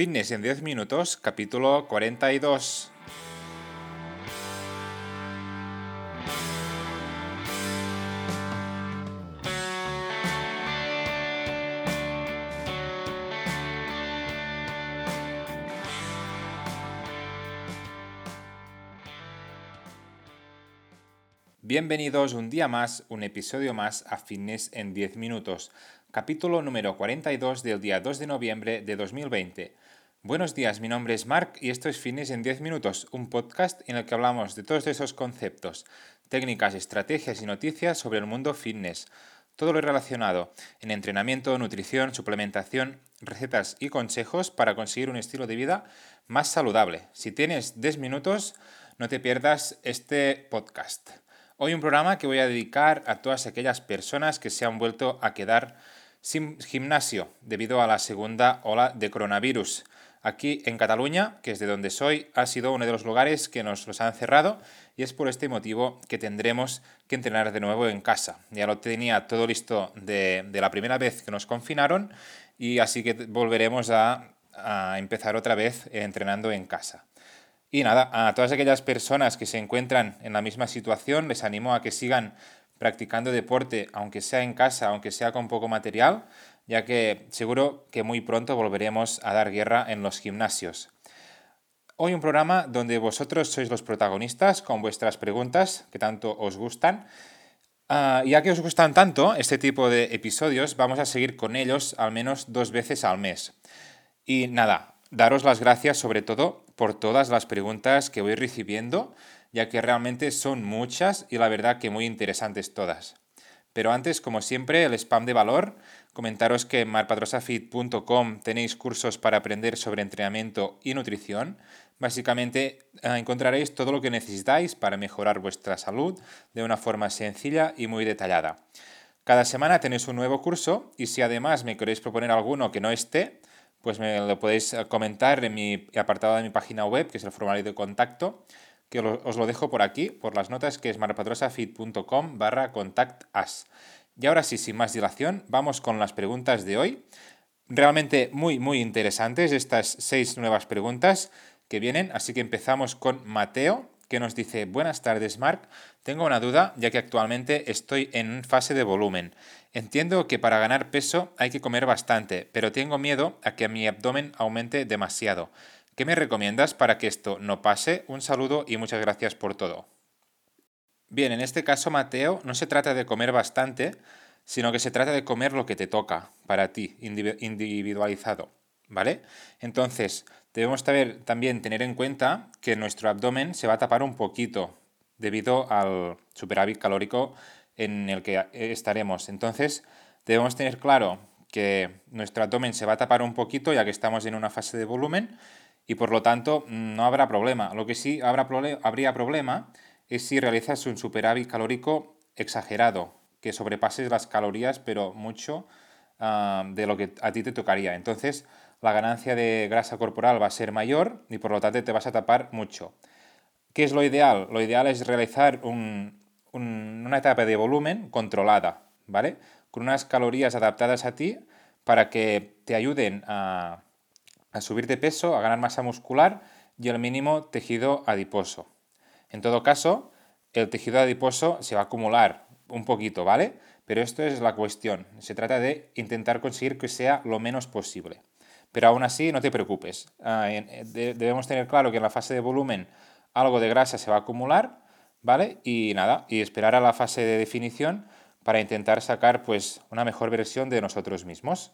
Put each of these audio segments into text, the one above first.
Fitness en 10 minutos, capítulo 42. Bienvenidos un día más, un episodio más a Fitness en 10 minutos, capítulo número 42 del día 2 de noviembre de 2020. Buenos días, mi nombre es Mark y esto es Fitness en 10 minutos, un podcast en el que hablamos de todos esos conceptos, técnicas, estrategias y noticias sobre el mundo fitness. Todo lo relacionado en entrenamiento, nutrición, suplementación, recetas y consejos para conseguir un estilo de vida más saludable. Si tienes 10 minutos, no te pierdas este podcast. Hoy un programa que voy a dedicar a todas aquellas personas que se han vuelto a quedar sin gimnasio debido a la segunda ola de coronavirus. Aquí en Cataluña, que es de donde soy, ha sido uno de los lugares que nos los han cerrado y es por este motivo que tendremos que entrenar de nuevo en casa. Ya lo tenía todo listo de, la primera vez que nos confinaron y así que volveremos a empezar otra vez entrenando en casa. Y nada, a todas aquellas personas que se encuentran en la misma situación, les animo a que sigan practicando deporte, aunque sea en casa, aunque sea con poco material, ya que seguro que muy pronto volveremos a dar guerra en los gimnasios. Hoy un programa donde vosotros sois los protagonistas con vuestras preguntas que tanto os gustan. Ah, ya que os gustan tanto este tipo de episodios, vamos a seguir con ellos al menos dos veces al mes. Y nada, daros las gracias sobre todo por todas las preguntas que voy recibiendo, ya que realmente son muchas y la verdad que muy interesantes todas. Pero antes, como siempre, el spam de valor, comentaros que en marpadrosafit.com tenéis cursos para aprender sobre entrenamiento y nutrición. Básicamente eh, encontraréis todo lo que necesitáis para mejorar vuestra salud de una forma sencilla y muy detallada. Cada semana tenéis un nuevo curso y si además me queréis proponer alguno que no esté, pues me lo podéis eh, comentar en mi apartado de mi página web, que es el formulario de contacto, que os lo dejo por aquí, por las notas, que es marpatrosafit.com barra contactas. Y ahora sí, sin más dilación, vamos con las preguntas de hoy. Realmente muy, muy interesantes estas seis nuevas preguntas que vienen, así que empezamos con Mateo, que nos dice, buenas tardes Marc, tengo una duda ya que actualmente estoy en fase de volumen. Entiendo que para ganar peso hay que comer bastante, pero tengo miedo a que mi abdomen aumente demasiado. ¿Qué me recomiendas para que esto no pase? Un saludo y muchas gracias por todo. Bien, en este caso, Mateo, no se trata de comer bastante, sino que se trata de comer lo que te toca para ti, individualizado. ¿Vale? Entonces, debemos también tener en cuenta que nuestro abdomen se va a tapar un poquito debido al superávit calórico en el que estaremos. Entonces, debemos tener claro que nuestro abdomen se va a tapar un poquito ya que estamos en una fase de volumen y por lo tanto no habrá problema. Lo que sí habrá habría problema es si realizas un superávit calórico exagerado, que sobrepases las calorías pero mucho ah, de lo que a ti te tocaría. Entonces, la ganancia de grasa corporal va a ser mayor y por lo tanto te vas a tapar mucho. ¿Qué es lo ideal? Lo ideal es realizar una etapa de volumen controlada, ¿vale? Con unas calorías adaptadas a ti para que te ayuden a, a subir de peso, a ganar masa muscular y el mínimo tejido adiposo. En todo caso, el tejido adiposo se va a acumular un poquito, ¿vale? Pero esto es la cuestión. Se trata de intentar conseguir que sea lo menos posible. Pero aún así, no te preocupes. Ah, eh, debemos tener claro que en la fase de volumen algo de grasa se va a acumular, ¿vale? Y nada, y esperar a la fase de definición para intentar sacar pues una mejor versión de nosotros mismos.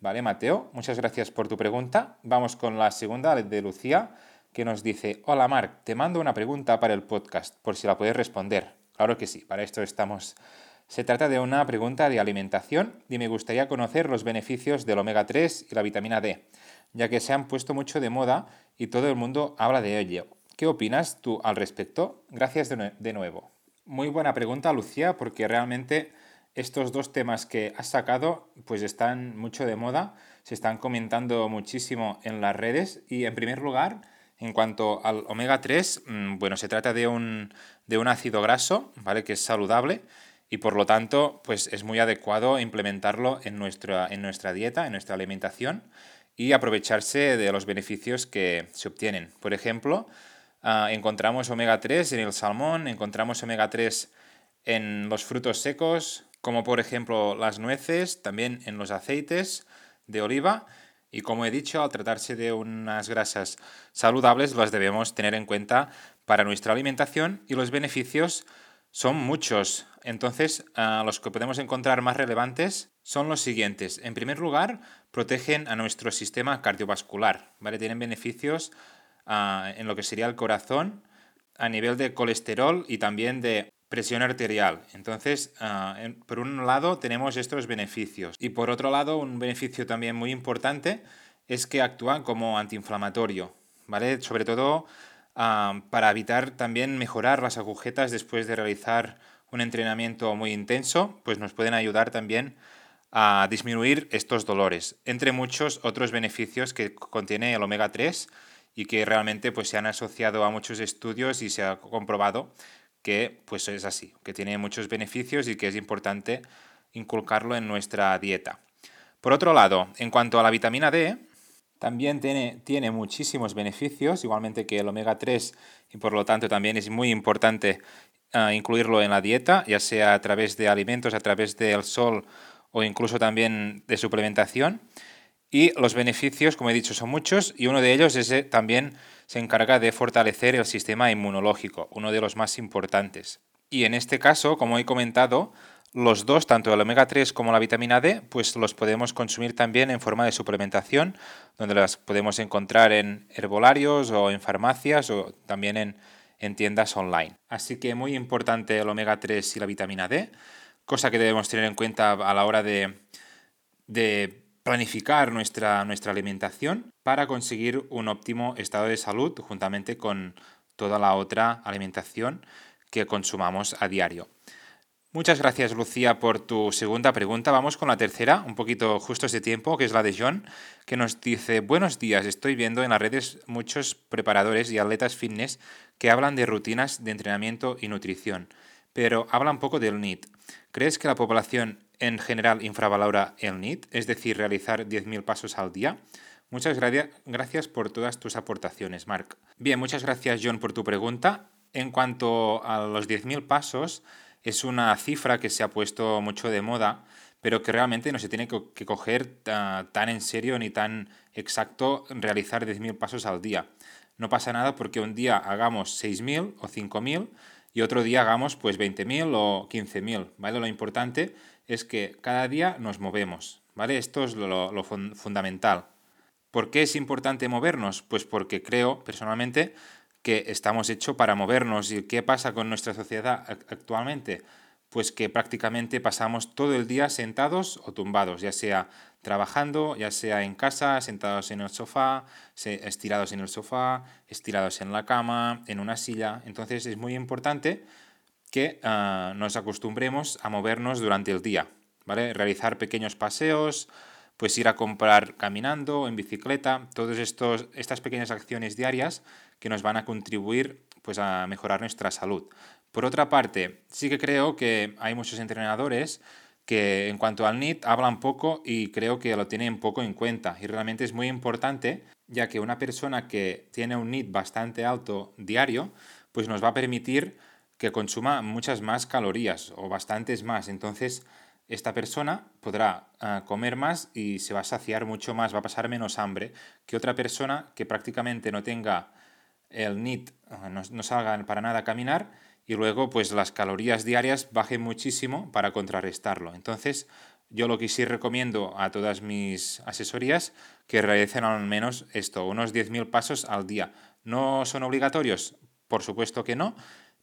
¿Vale, Mateo? Muchas gracias por tu pregunta. Vamos con la segunda de Lucía, que nos dice, hola Marc, te mando una pregunta para el podcast, por si la puedes responder. Claro que sí, para esto estamos se trata de una pregunta de alimentación y me gustaría conocer los beneficios del omega 3 y la vitamina D, ya que se han puesto mucho de moda y todo el mundo habla de ello. ¿Qué opinas tú al respecto? Gracias de, nuevo. Muy buena pregunta, Lucía, porque realmente estos dos temas que has sacado pues están mucho de moda, se están comentando muchísimo en las redes y en primer lugar, en cuanto al omega 3, mm, bueno, se trata de un, de un ácido graso, ¿vale? Que es saludable y por lo tanto pues es muy adecuado implementarlo en nuestra, en nuestra dieta, en nuestra alimentación y aprovecharse de los beneficios que se obtienen. Por ejemplo, ah, encontramos omega 3 en el salmón, encontramos omega 3 en los frutos secos, como por ejemplo las nueces, también en los aceites de oliva. Y como he dicho, al tratarse de unas grasas saludables, las debemos tener en cuenta para nuestra alimentación y los beneficios son muchos. Entonces, los que podemos encontrar más relevantes son los siguientes. En primer lugar, protegen a nuestro sistema cardiovascular. ¿vale? Tienen beneficios ah, en lo que sería el corazón, a nivel de colesterol y también de presión arterial. Entonces, ah, por un lado tenemos estos beneficios. Y por otro lado, un beneficio también muy importante es que actúan como antiinflamatorio. ¿vale? Sobre todo para evitar también mejorar las agujetas después de realizar un entrenamiento muy intenso, pues nos pueden ayudar también a disminuir estos dolores, entre muchos otros beneficios que contiene el omega 3 y que realmente pues, se han asociado a muchos estudios y se ha comprobado que pues, es así, que tiene muchos beneficios y que es importante inculcarlo en nuestra dieta. Por otro lado, en cuanto a la vitamina D, también tiene, tiene muchísimos beneficios, igualmente que el omega 3, y por lo tanto también es muy importante ah, incluirlo en la dieta, ya sea a través de alimentos, a través del sol o incluso también de suplementación. Y los beneficios, como he dicho, son muchos y uno de ellos es eh, también se encarga de fortalecer el sistema inmunológico, uno de los más importantes. Y en este caso, como he comentado, los dos, tanto el omega 3 como la vitamina D, pues los podemos consumir también en forma de suplementación, donde las podemos encontrar en herbolarios o en farmacias o también en, tiendas online. Así que muy importante el omega 3 y la vitamina D, cosa que debemos tener en cuenta a la hora de, de planificar nuestra, nuestra alimentación para conseguir un óptimo estado de salud juntamente con toda la otra alimentación que consumamos a diario. Muchas gracias, Lucía, por tu segunda pregunta. Vamos con la tercera, un poquito justo de tiempo, que es la de John, que nos dice, buenos días, estoy viendo en las redes muchos preparadores y atletas fitness que hablan de rutinas de entrenamiento y nutrición, pero hablan poco del NIT. ¿Crees que la población en general infravalora el NIT, es decir, realizar 10.000 pasos al día? Muchas gracias por todas tus aportaciones, Mark. Bien, muchas gracias, John, por tu pregunta. En cuanto a los 10.000 pasos, es una cifra que se ha puesto mucho de moda, pero que realmente no se tiene que coger ah, tan en serio ni tan exacto realizar 10.000 pasos al día. No pasa nada porque un día hagamos 6.000 o 5.000 y otro día hagamos pues 20.000 o 15.000, ¿vale? Lo importante es que cada día nos movemos, ¿vale? Esto es lo, lo fundamental. ¿Por qué es importante movernos? Pues porque creo personalmente que estamos hechos para movernos. ¿Y qué pasa con nuestra sociedad actualmente? Pues que prácticamente pasamos todo el día sentados o tumbados, ya sea trabajando, ya sea en casa, sentados en el sofá, estirados en el sofá, estirados en la cama, en una silla. Entonces es muy importante que ah, nos acostumbremos a movernos durante el día, ¿vale? Realizar pequeños paseos, pues ir a comprar caminando, en bicicleta, todas estas pequeñas acciones diarias que nos van a contribuir pues, a mejorar nuestra salud. Por otra parte, sí que creo que hay muchos entrenadores que en cuanto al NIT hablan poco y creo que lo tienen poco en cuenta. Y realmente es muy importante, ya que una persona que tiene un NIT bastante alto diario, pues nos va a permitir que consuma muchas más calorías o bastantes más. Entonces, esta persona podrá ah, comer más y se va a saciar mucho más, va a pasar menos hambre que otra persona que prácticamente no tenga el NIT, ah, no, no salga para nada a caminar y luego pues las calorías diarias bajen muchísimo para contrarrestarlo. Entonces, yo lo que sí recomiendo a todas mis asesorías que realicen al menos esto, unos 10.000 pasos al día. ¿No son obligatorios? Por supuesto que no,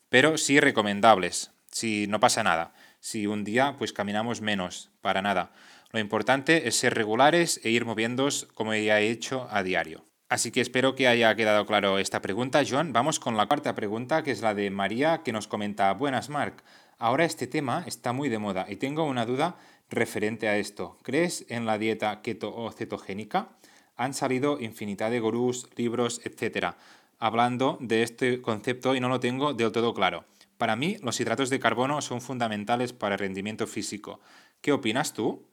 pero sí recomendables, si no pasa nada si un día pues caminamos menos, para nada. Lo importante es ser regulares e ir moviéndonos como ya he hecho a diario. Así que espero que haya quedado claro esta pregunta, Joan. Vamos con la cuarta pregunta, que es la de María, que nos comenta, buenas, Marc. Ahora este tema está muy de moda y tengo una duda referente a esto. ¿Crees en la dieta keto o cetogénica? Han salido infinidad de gurús, libros, etc. hablando de este concepto y no lo tengo del todo claro. Para mí, los hidratos de carbono son fundamentales para el rendimiento físico. ¿Qué opinas tú?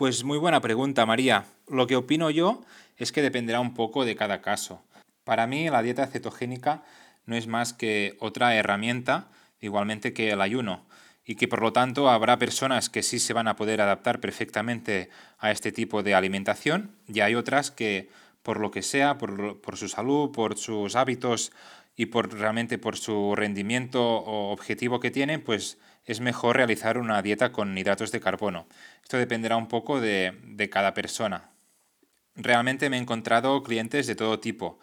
Pues muy buena pregunta, María. Lo que opino yo es que dependerá un poco de cada caso. Para mí la dieta cetogénica no es más que otra herramienta, igualmente que el ayuno, y que por lo tanto habrá personas que sí se van a poder adaptar perfectamente a este tipo de alimentación y hay otras que por lo que sea, por, por su salud, por sus hábitos y por realmente por su rendimiento o objetivo que tienen, pues es mejor realizar una dieta con hidratos de carbono. Esto dependerá un poco de, de cada persona. Realmente me he encontrado clientes de todo tipo.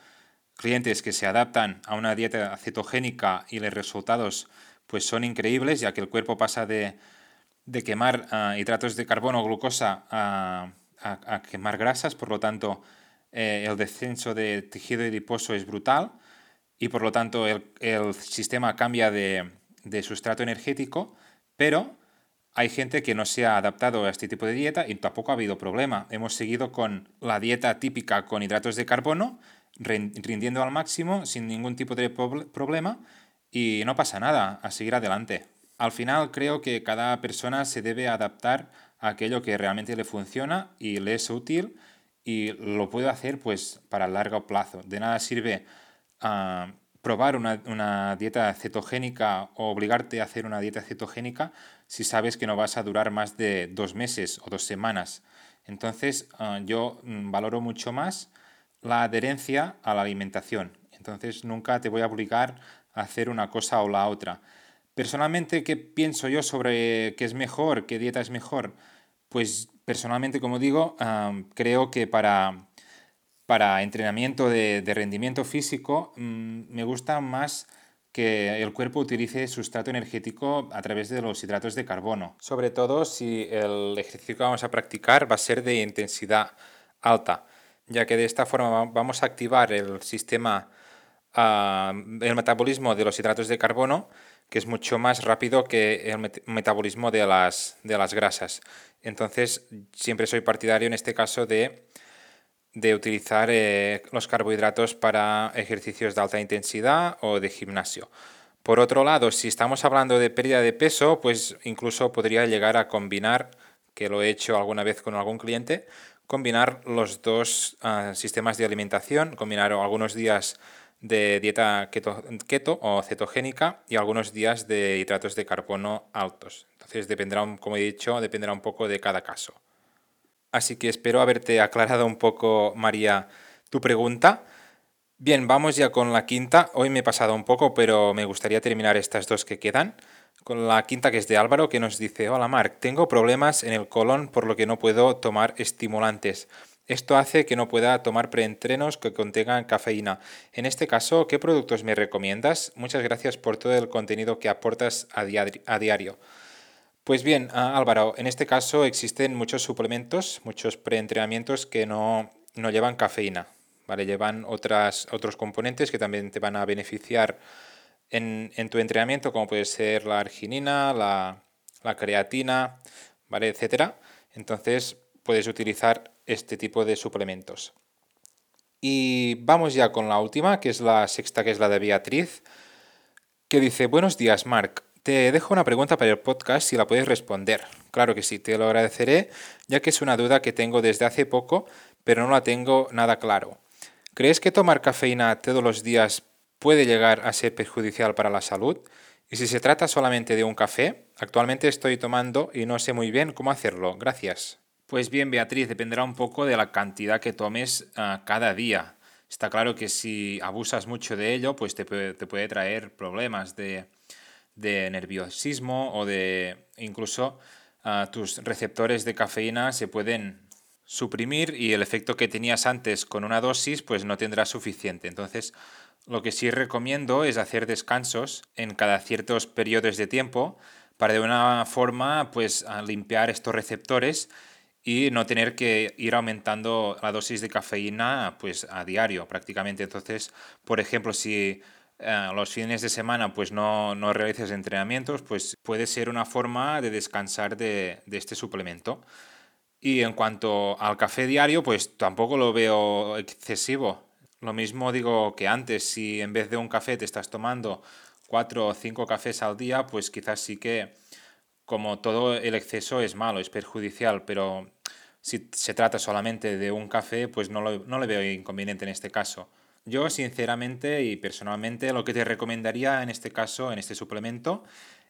Clientes que se adaptan a una dieta cetogénica y los resultados pues son increíbles, ya que el cuerpo pasa de, de quemar ah, hidratos de carbono o glucosa a, a, quemar grasas, por lo tanto eh, el descenso de tejido adiposo es brutal y por lo tanto el, el sistema cambia de, de sustrato energético, pero hay gente que no se ha adaptado a este tipo de dieta y tampoco ha habido problema. Hemos seguido con la dieta típica con hidratos de carbono, rindiendo al máximo sin ningún tipo de problema y no pasa nada, a seguir adelante. Al final creo que cada persona se debe adaptar a aquello que realmente le funciona y le es útil y lo puede hacer pues para largo plazo. De nada sirve uh, probar una, dieta cetogénica o obligarte a hacer una dieta cetogénica si sabes que no vas a durar más de dos meses o dos semanas. Entonces ah, yo mm, valoro mucho más la adherencia a la alimentación. Entonces nunca te voy a obligar a hacer una cosa o la otra. Personalmente, ¿qué pienso yo sobre qué es mejor, qué dieta es mejor? Pues personalmente, como digo, ah, creo que para para entrenamiento de, rendimiento físico, mm, me gusta más que el cuerpo utilice sustrato energético a través de los hidratos de carbono. Sobre todo si el ejercicio que vamos a practicar va a ser de intensidad alta, ya que de esta forma vamos a activar el sistema, ah, el metabolismo de los hidratos de carbono, que es mucho más rápido que el metabolismo de las, de las grasas. Entonces, siempre soy partidario en este caso de de utilizar eh, los carbohidratos para ejercicios de alta intensidad o de gimnasio. Por otro lado, si estamos hablando de pérdida de peso, pues incluso podría llegar a combinar, que lo he hecho alguna vez con algún cliente, combinar los dos ah, sistemas de alimentación, combinar algunos días de dieta keto, keto, o cetogénica y algunos días de hidratos de carbono altos. Entonces dependerá, como he dicho, dependerá un poco de cada caso. Así que espero haberte aclarado un poco, María, tu pregunta. Bien, vamos ya con la quinta. Hoy me he pasado un poco, pero me gustaría terminar estas dos que quedan. Con la quinta que es de Álvaro, que nos dice, hola Marc, tengo problemas en el colon por lo que no puedo tomar estimulantes. Esto hace que no pueda tomar preentrenos que contengan cafeína. En este caso, ¿qué productos me recomiendas? Muchas gracias por todo el contenido que aportas a diario. Pues bien, ah, Álvaro, en este caso existen muchos suplementos, muchos preentrenamientos que no, llevan cafeína, ¿vale? Llevan otras, otros componentes que también te van a beneficiar en, tu entrenamiento, como puede ser la arginina, la, creatina, ¿vale? Etcétera. Entonces puedes utilizar este tipo de suplementos. Y vamos ya con la última, que es la sexta, que es la de Beatriz, que dice, buenos días, Marc. Te dejo una pregunta para el podcast si la puedes responder. Claro que sí, te lo agradeceré, ya que es una duda que tengo desde hace poco, pero no la tengo nada claro. ¿Crees que tomar cafeína todos los días puede llegar a ser perjudicial para la salud? Y si se trata solamente de un café, actualmente estoy tomando y no sé muy bien cómo hacerlo. Gracias. Pues bien, Beatriz, dependerá un poco de la cantidad que tomes ah, cada día. Está claro que si abusas mucho de ello, pues te puede traer problemas de de nerviosismo o de incluso ah, tus receptores de cafeína se pueden suprimir y el efecto que tenías antes con una dosis pues no tendrás suficiente. Entonces lo que sí recomiendo es hacer descansos en cada ciertos periodos de tiempo para de una forma pues limpiar estos receptores y no tener que ir aumentando la dosis de cafeína pues a diario prácticamente. Entonces, por ejemplo, si eh, los fines de semana pues no, no realices entrenamientos, pues puede ser una forma de descansar de, de este suplemento. Y en cuanto al café diario, pues tampoco lo veo excesivo. Lo mismo digo que antes, si en vez de un café te estás tomando cuatro o cinco cafés al día, pues quizás sí que como todo el exceso es malo, es perjudicial, pero Si se trata solamente de un café, pues no, no le veo inconveniente en este caso. Yo, sinceramente y personalmente, lo que te recomendaría en este caso, en este suplemento,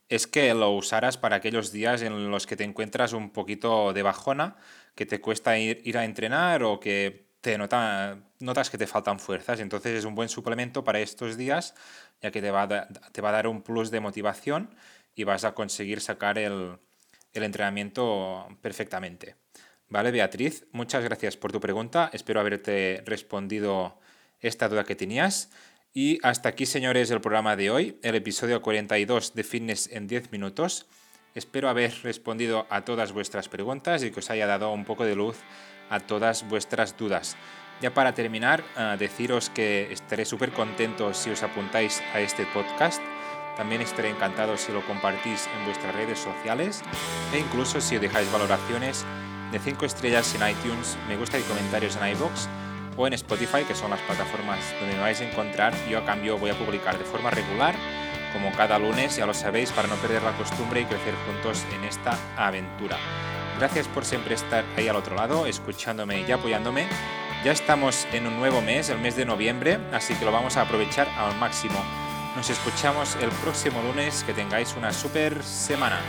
es que lo usaras para aquellos días en los que te encuentras un poquito de bajona, que te cuesta ir, ir a entrenar o que te nota, notas que te faltan fuerzas. Entonces es un buen suplemento para estos días, ya que te va a, te va a dar un plus de motivación y vas a conseguir sacar el, el entrenamiento perfectamente. Vale, Beatriz, muchas gracias por tu pregunta. Espero haberte respondido esta duda que tenías. Y hasta aquí, señores, el programa de hoy, el episodio 42 de Fitness en 10 minutos. Espero haber respondido a todas vuestras preguntas y que os haya dado un poco de luz a todas vuestras dudas. Ya para terminar, ah, deciros que estaré súper contento si os apuntáis a este podcast. También estaré encantado si lo compartís en vuestras redes sociales e incluso si dejáis valoraciones de 5 estrellas en iTunes, me gusta y comentarios en iBox o en Spotify, que son las plataformas donde me vais a encontrar. Yo a cambio voy a publicar de forma regular, como cada lunes, ya lo sabéis, para no perder la costumbre y crecer juntos en esta aventura. Gracias por siempre estar ahí al otro lado, escuchándome y apoyándome. Ya estamos en un nuevo mes, el mes de noviembre, así que lo vamos a aprovechar al máximo. Nos escuchamos el próximo lunes, que tengáis una super semana.